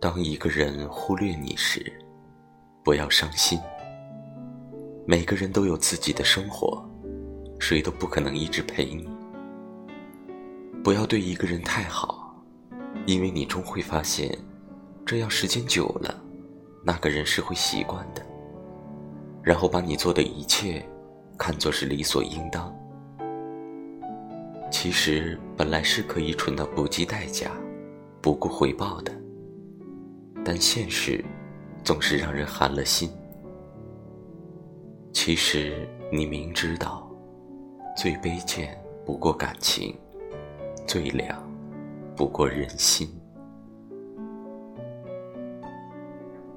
当一个人忽略你时，不要伤心。每个人都有自己的生活，谁都不可能一直陪你。不要对一个人太好，因为你终会发现，这样时间久了，那个人是会习惯的，然后把你做的一切看作是理所应当。其实本来是可以蠢到不计代价、不顾回报的。但现实总是让人寒了心。其实你明知道，最卑贱不过感情，最凉不过人心。